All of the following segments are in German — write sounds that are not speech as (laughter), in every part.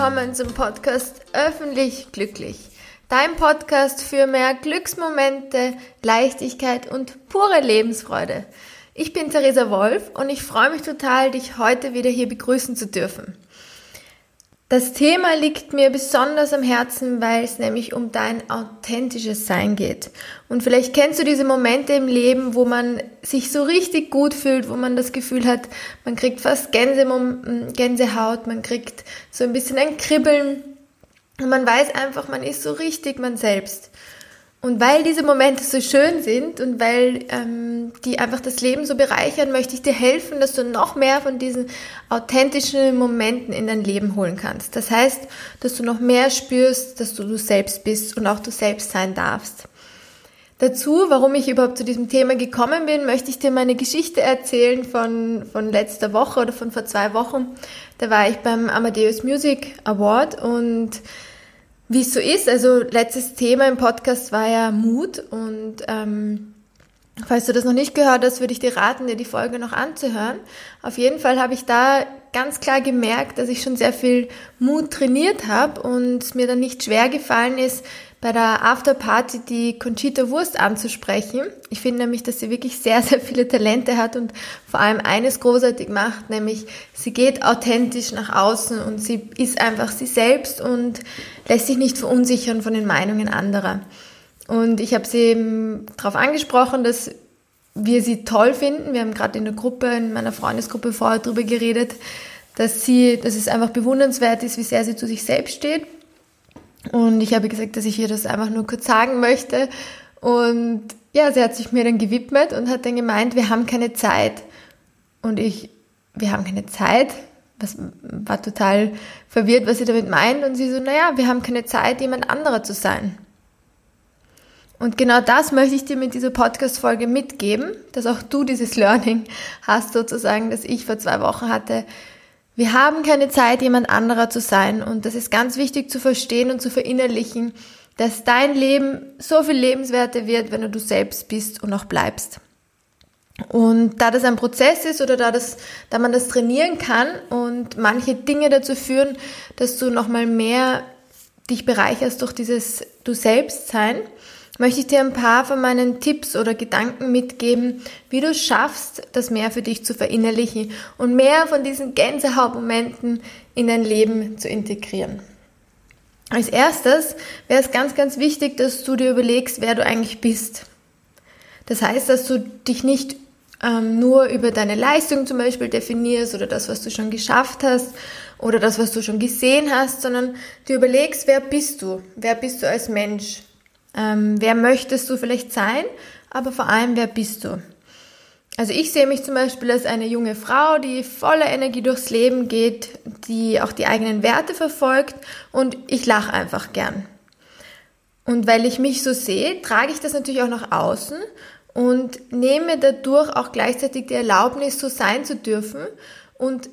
willkommen zum Podcast Öffentlich Glücklich. Dein Podcast für mehr Glücksmomente, Leichtigkeit und pure Lebensfreude. Ich bin Theresa Wolf und ich freue mich total, dich heute wieder hier begrüßen zu dürfen. Das Thema liegt mir besonders am Herzen, weil es nämlich um dein authentisches Sein geht. Und vielleicht kennst du diese Momente im Leben, wo man sich so richtig gut fühlt, wo man das Gefühl hat, man kriegt fast Gänsehaut, man kriegt so ein bisschen ein Kribbeln und man weiß einfach, man ist so richtig man selbst. Und weil diese Momente so schön sind und weil ähm, die einfach das Leben so bereichern, möchte ich dir helfen, dass du noch mehr von diesen authentischen Momenten in dein Leben holen kannst. Das heißt, dass du noch mehr spürst, dass du du selbst bist und auch du selbst sein darfst. Dazu, warum ich überhaupt zu diesem Thema gekommen bin, möchte ich dir meine Geschichte erzählen von, von letzter Woche oder von vor zwei Wochen. Da war ich beim Amadeus Music Award und wie es so ist, also letztes Thema im Podcast war ja Mut und ähm, falls du das noch nicht gehört hast, würde ich dir raten, dir die Folge noch anzuhören. Auf jeden Fall habe ich da ganz klar gemerkt, dass ich schon sehr viel Mut trainiert habe und mir dann nicht schwer gefallen ist, bei der Afterparty die Conchita Wurst anzusprechen. Ich finde nämlich, dass sie wirklich sehr, (laughs) sehr viele Talente hat und vor allem eines großartig macht, nämlich sie geht authentisch nach außen und sie ist einfach sie selbst und lässt sich nicht verunsichern von den Meinungen anderer. Und ich habe sie eben darauf angesprochen, dass wir sie toll finden. Wir haben gerade in der Gruppe, in meiner Freundesgruppe vorher darüber geredet, dass sie, dass es einfach bewundernswert ist, wie sehr sie zu sich selbst steht und ich habe gesagt, dass ich ihr das einfach nur kurz sagen möchte. Und ja, sie hat sich mir dann gewidmet und hat dann gemeint, wir haben keine Zeit. Und ich, wir haben keine Zeit? Was war total verwirrt, was sie damit meint. Und sie so, naja, wir haben keine Zeit, jemand anderer zu sein. Und genau das möchte ich dir mit dieser Podcast-Folge mitgeben, dass auch du dieses Learning hast, sozusagen, das ich vor zwei Wochen hatte, wir haben keine Zeit, jemand anderer zu sein und das ist ganz wichtig zu verstehen und zu verinnerlichen, dass dein Leben so viel lebenswerter wird, wenn du du selbst bist und auch bleibst. Und da das ein Prozess ist oder da, das, da man das trainieren kann und manche Dinge dazu führen, dass du nochmal mehr dich bereicherst durch dieses Du selbst sein, möchte ich dir ein paar von meinen Tipps oder Gedanken mitgeben, wie du schaffst, das mehr für dich zu verinnerlichen und mehr von diesen Gänsehautmomenten in dein Leben zu integrieren. Als erstes wäre es ganz, ganz wichtig, dass du dir überlegst, wer du eigentlich bist. Das heißt, dass du dich nicht ähm, nur über deine Leistung zum Beispiel definierst oder das, was du schon geschafft hast oder das, was du schon gesehen hast, sondern du überlegst, wer bist du? Wer bist du als Mensch? Ähm, wer möchtest du vielleicht sein, aber vor allem, wer bist du? Also ich sehe mich zum Beispiel als eine junge Frau, die voller Energie durchs Leben geht, die auch die eigenen Werte verfolgt und ich lache einfach gern. Und weil ich mich so sehe, trage ich das natürlich auch nach außen und nehme dadurch auch gleichzeitig die Erlaubnis, so sein zu dürfen und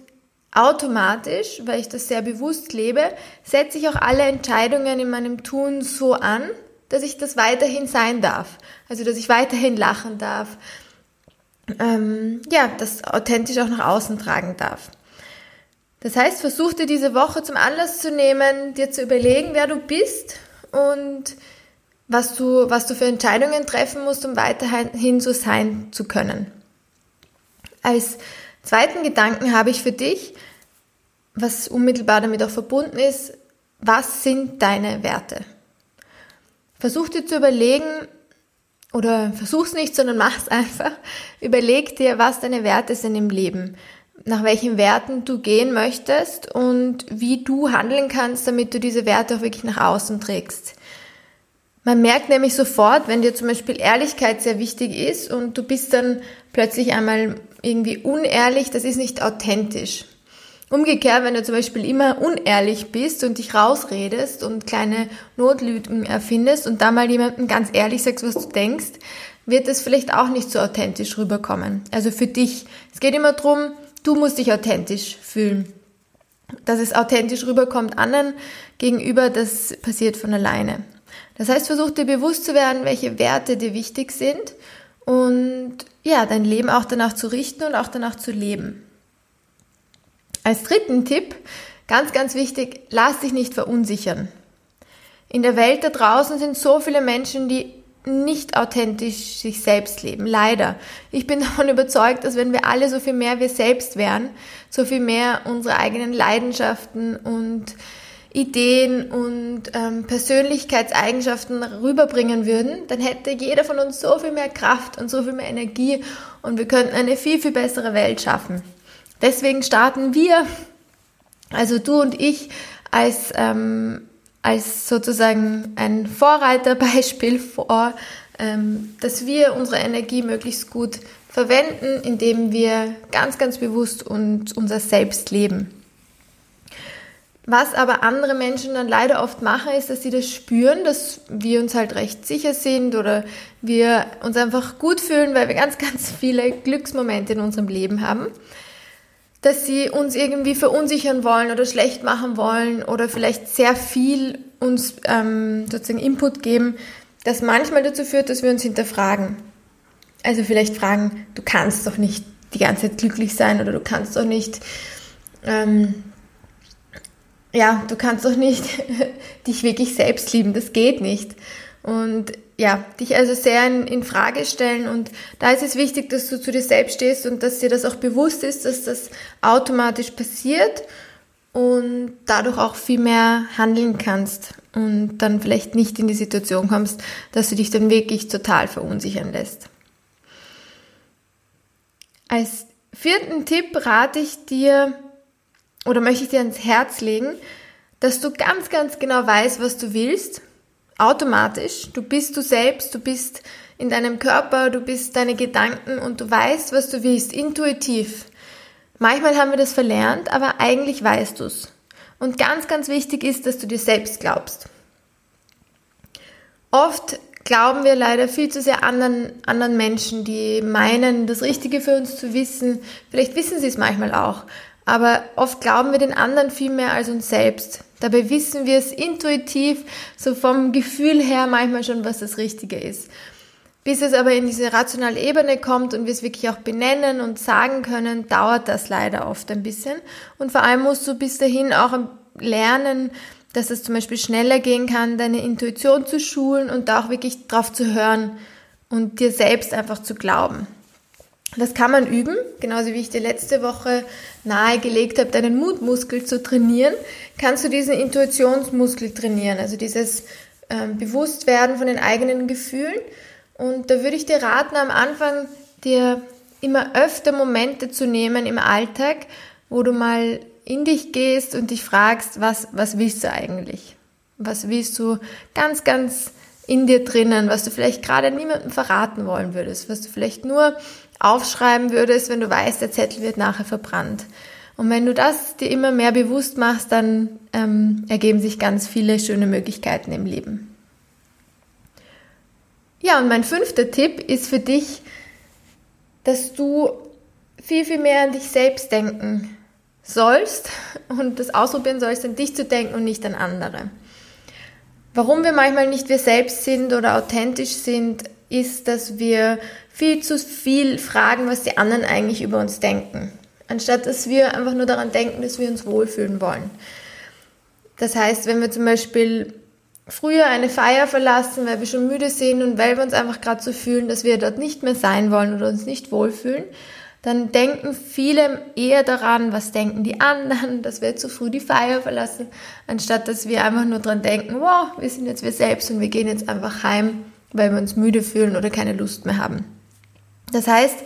automatisch, weil ich das sehr bewusst lebe, setze ich auch alle Entscheidungen in meinem Tun so an, dass ich das weiterhin sein darf. Also, dass ich weiterhin lachen darf. Ähm, ja, das authentisch auch nach außen tragen darf. Das heißt, versuch dir diese Woche zum Anlass zu nehmen, dir zu überlegen, wer du bist und was du, was du für Entscheidungen treffen musst, um weiterhin so sein zu können. Als zweiten Gedanken habe ich für dich, was unmittelbar damit auch verbunden ist, was sind deine Werte? Versuch dir zu überlegen, oder versuch's nicht, sondern mach's einfach. (laughs) Überleg dir, was deine Werte sind im Leben, nach welchen Werten du gehen möchtest und wie du handeln kannst, damit du diese Werte auch wirklich nach außen trägst. Man merkt nämlich sofort, wenn dir zum Beispiel Ehrlichkeit sehr wichtig ist und du bist dann plötzlich einmal irgendwie unehrlich, das ist nicht authentisch. Umgekehrt, wenn du zum Beispiel immer unehrlich bist und dich rausredest und kleine Notlügen erfindest und da mal jemandem ganz ehrlich sagst, was du denkst, wird es vielleicht auch nicht so authentisch rüberkommen. Also für dich. Es geht immer drum, du musst dich authentisch fühlen. Dass es authentisch rüberkommt anderen gegenüber, das passiert von alleine. Das heißt, versuch dir bewusst zu werden, welche Werte dir wichtig sind und ja, dein Leben auch danach zu richten und auch danach zu leben. Als dritten Tipp Ganz, ganz wichtig, lass dich nicht verunsichern. In der Welt da draußen sind so viele Menschen, die nicht authentisch sich selbst leben. Leider. Ich bin (laughs) davon überzeugt, dass wenn wir alle so viel mehr wir selbst wären, so viel mehr unsere eigenen Leidenschaften und Ideen und ähm, Persönlichkeitseigenschaften rüberbringen würden, dann hätte jeder von uns so viel mehr Kraft und so viel mehr Energie und wir könnten eine viel, viel bessere Welt schaffen. Deswegen starten wir, also du und ich, als ähm, als sozusagen ein Vorreiterbeispiel (laughs) vor, ähm, dass wir unsere Energie möglichst gut verwenden, indem wir ganz, ganz bewusst und unser Selbst leben. Was aber andere Menschen dann leider oft machen, ist, dass sie das spüren, dass wir uns halt recht sicher sind oder wir uns einfach gut fühlen, weil wir ganz, (laughs) ganz viele Glücksmomente in unserem Leben haben dass sie uns irgendwie verunsichern wollen oder schlecht machen wollen oder vielleicht sehr viel uns ähm, sozusagen Input geben, das manchmal dazu führt, dass wir uns hinterfragen. Also vielleicht fragen, du kannst doch nicht die ganze Zeit glücklich sein oder du kannst doch nicht, ähm, ja, du kannst doch nicht (laughs) dich wirklich selbst lieben, das geht nicht. Und ja, dich also sehr in, in Frage stellen und da ist es wichtig, dass du zu dir selbst stehst und dass dir das auch bewusst ist, dass das automatisch passiert und dadurch auch viel mehr handeln kannst und dann vielleicht nicht in die Situation kommst, dass du dich dann wirklich total verunsichern lässt. Als vierten Tipp rate ich dir oder möchte ich dir ans Herz legen, dass du ganz, ganz genau weißt, was du willst automatisch. Du bist du selbst, du bist in deinem Körper, du bist deine Gedanken und du weißt, was du willst, intuitiv. Manchmal haben wir das verlernt, aber eigentlich weißt du es. Und ganz, ganz wichtig ist, dass du dir selbst glaubst. Oft glauben wir leider viel zu sehr anderen, anderen Menschen, die meinen, das Richtige für uns zu wissen. Vielleicht wissen sie es manchmal auch. Aber oft glauben wir den anderen viel mehr als uns selbst. Dabei wissen wir es intuitiv, so vom Gefühl her manchmal schon, was das Richtige ist. Bis es aber in diese rationale Ebene kommt und wir es wirklich auch benennen und sagen können, dauert das leider oft ein bisschen. Und vor allem musst du bis dahin auch lernen, dass es zum Beispiel schneller gehen kann, deine Intuition zu schulen und da auch wirklich drauf zu hören und dir selbst einfach zu glauben. Das kann man üben, genauso wie ich dir letzte Woche nahegelegt habe, deinen Mutmuskel zu trainieren, kannst du diesen Intuitionsmuskel trainieren, also dieses ähm, Bewusstwerden von den eigenen Gefühlen. Und da würde ich dir raten, am Anfang dir immer öfter Momente zu nehmen im Alltag, wo du mal in dich gehst und dich fragst, was, was willst du eigentlich? Was willst du ganz, ganz in dir drinnen, was du vielleicht gerade niemandem verraten wollen würdest, was du vielleicht nur aufschreiben würdest, wenn du weißt, der Zettel wird nachher verbrannt. Und wenn du das dir immer mehr bewusst machst, dann ähm, ergeben sich ganz viele schöne Möglichkeiten im Leben. Ja, und mein fünfter Tipp ist für dich, dass du viel, viel mehr an dich selbst denken sollst und das ausprobieren sollst, an dich zu denken und nicht an andere. Warum wir manchmal nicht wir selbst sind oder authentisch sind, ist, dass wir viel zu viel fragen, was die anderen eigentlich über uns denken, anstatt dass wir einfach nur daran denken, dass wir uns wohlfühlen wollen. Das heißt, wenn wir zum Beispiel früher eine Feier verlassen, weil wir schon müde sind und weil wir uns einfach gerade so fühlen, dass wir dort nicht mehr sein wollen oder uns nicht wohlfühlen, dann denken viele eher daran, was denken die anderen, (laughs) dass wir zu früh die Feier verlassen, anstatt dass wir einfach nur daran denken, wow, wir sind jetzt wir selbst und wir gehen jetzt einfach heim weil wir uns müde fühlen oder keine Lust mehr haben. Das heißt,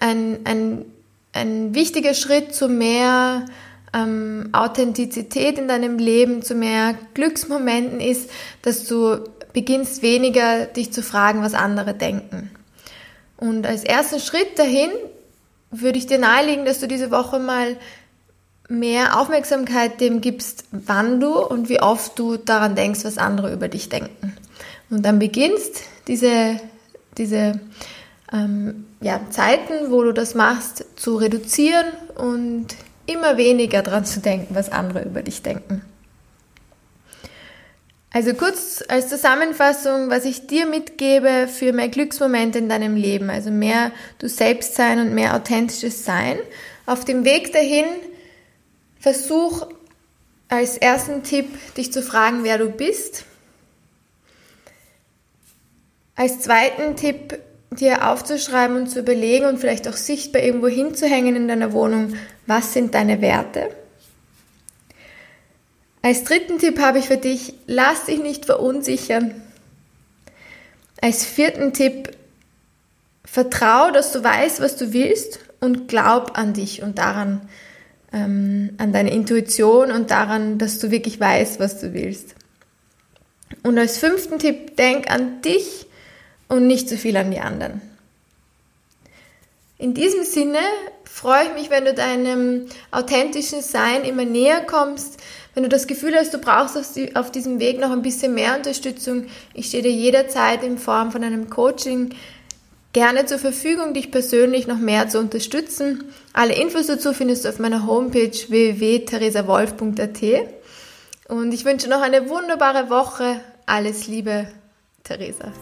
ein, ein, ein wichtiger Schritt zu mehr ähm, Authentizität in deinem Leben, zu mehr Glücksmomenten ist, dass du beginnst weniger dich zu fragen, was andere denken. Und als ersten Schritt dahin würde ich dir nahelegen, dass du diese Woche mal mehr Aufmerksamkeit dem gibst, wann du und wie oft du daran denkst, was andere über dich denken. Und dann beginnst diese, diese ähm, ja, Zeiten, wo du das machst, zu reduzieren und immer weniger daran zu denken, was andere über dich denken. Also kurz als Zusammenfassung, was ich dir mitgebe für mehr Glücksmomente in deinem Leben, also mehr du selbst sein und mehr authentisches Sein. Auf dem Weg dahin versuch als ersten Tipp, dich zu fragen, wer du bist. Als zweiten Tipp, dir aufzuschreiben und zu überlegen und vielleicht auch sichtbar irgendwo hinzuhängen in deiner Wohnung, was sind deine Werte. Als dritten Tipp habe ich für dich, lass dich nicht verunsichern. Als vierten Tipp, vertrau, dass du weißt, was du willst und glaub an dich und daran, ähm, an deine Intuition und daran, dass du wirklich weißt, was du willst. Und als fünften Tipp, denk an dich und nicht zu viel an die anderen. In diesem Sinne freue ich mich, wenn du deinem authentischen Sein immer näher kommst, wenn du das Gefühl hast, du brauchst auf diesem Weg noch ein bisschen mehr Unterstützung. Ich stehe dir jederzeit in Form von einem Coaching gerne zur Verfügung, dich persönlich noch mehr zu unterstützen. Alle Infos dazu findest du auf meiner Homepage www.theresawolf.at. Und ich wünsche noch eine wunderbare Woche. Alles Liebe, Theresa.